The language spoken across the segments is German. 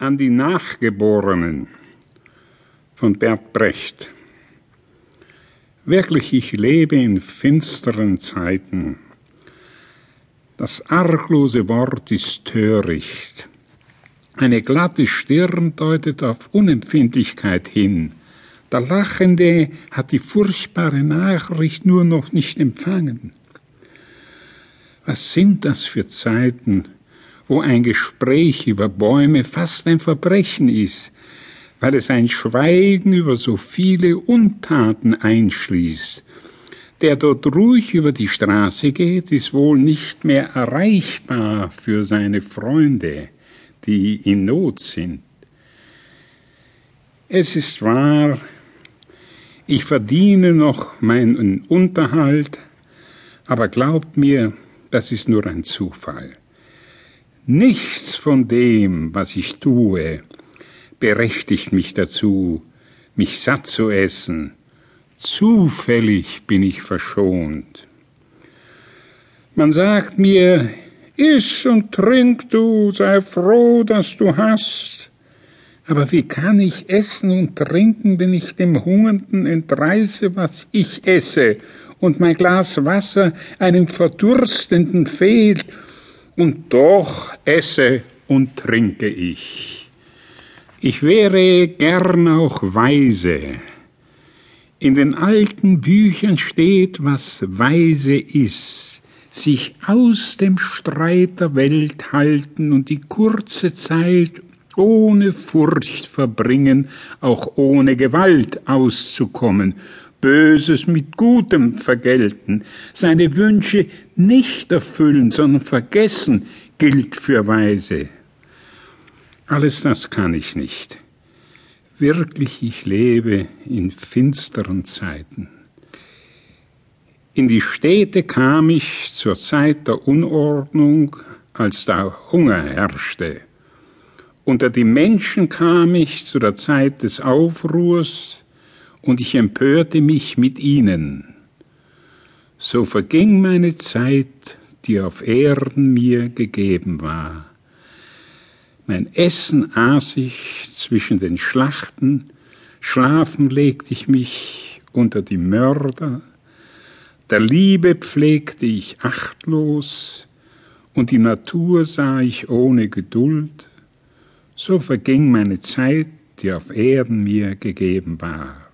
An die Nachgeborenen von Bert Brecht. Wirklich, ich lebe in finsteren Zeiten. Das arglose Wort ist töricht. Eine glatte Stirn deutet auf Unempfindlichkeit hin. Der Lachende hat die furchtbare Nachricht nur noch nicht empfangen. Was sind das für Zeiten, wo ein Gespräch über Bäume fast ein Verbrechen ist, weil es ein Schweigen über so viele Untaten einschließt. Der dort ruhig über die Straße geht, ist wohl nicht mehr erreichbar für seine Freunde, die in Not sind. Es ist wahr, ich verdiene noch meinen Unterhalt, aber glaubt mir, das ist nur ein Zufall. Nichts von dem, was ich tue, berechtigt mich dazu, mich satt zu essen. Zufällig bin ich verschont. Man sagt mir, iss und trink du, sei froh, dass du hast. Aber wie kann ich essen und trinken, wenn ich dem Hungernden entreiße, was ich esse, und mein Glas Wasser einem Verdurstenden fehlt, und doch esse und trinke ich. Ich wäre gern auch weise. In den alten Büchern steht, was weise ist, sich aus dem Streit der Welt halten und die kurze Zeit ohne Furcht verbringen, auch ohne Gewalt auszukommen, Böses mit Gutem vergelten, seine Wünsche nicht erfüllen, sondern vergessen, gilt für Weise. Alles das kann ich nicht. Wirklich, ich lebe in finsteren Zeiten. In die Städte kam ich zur Zeit der Unordnung, als da Hunger herrschte. Unter die Menschen kam ich zu der Zeit des Aufruhrs, und ich empörte mich mit ihnen. So verging meine Zeit, die auf Erden mir gegeben war. Mein Essen aß ich zwischen den Schlachten, schlafen legte ich mich unter die Mörder, der Liebe pflegte ich achtlos, und die Natur sah ich ohne Geduld, so verging meine Zeit, die auf Erden mir gegeben war.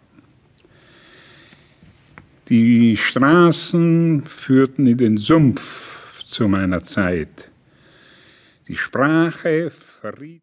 Die Straßen führten in den Sumpf zu meiner Zeit. Die Sprache verriet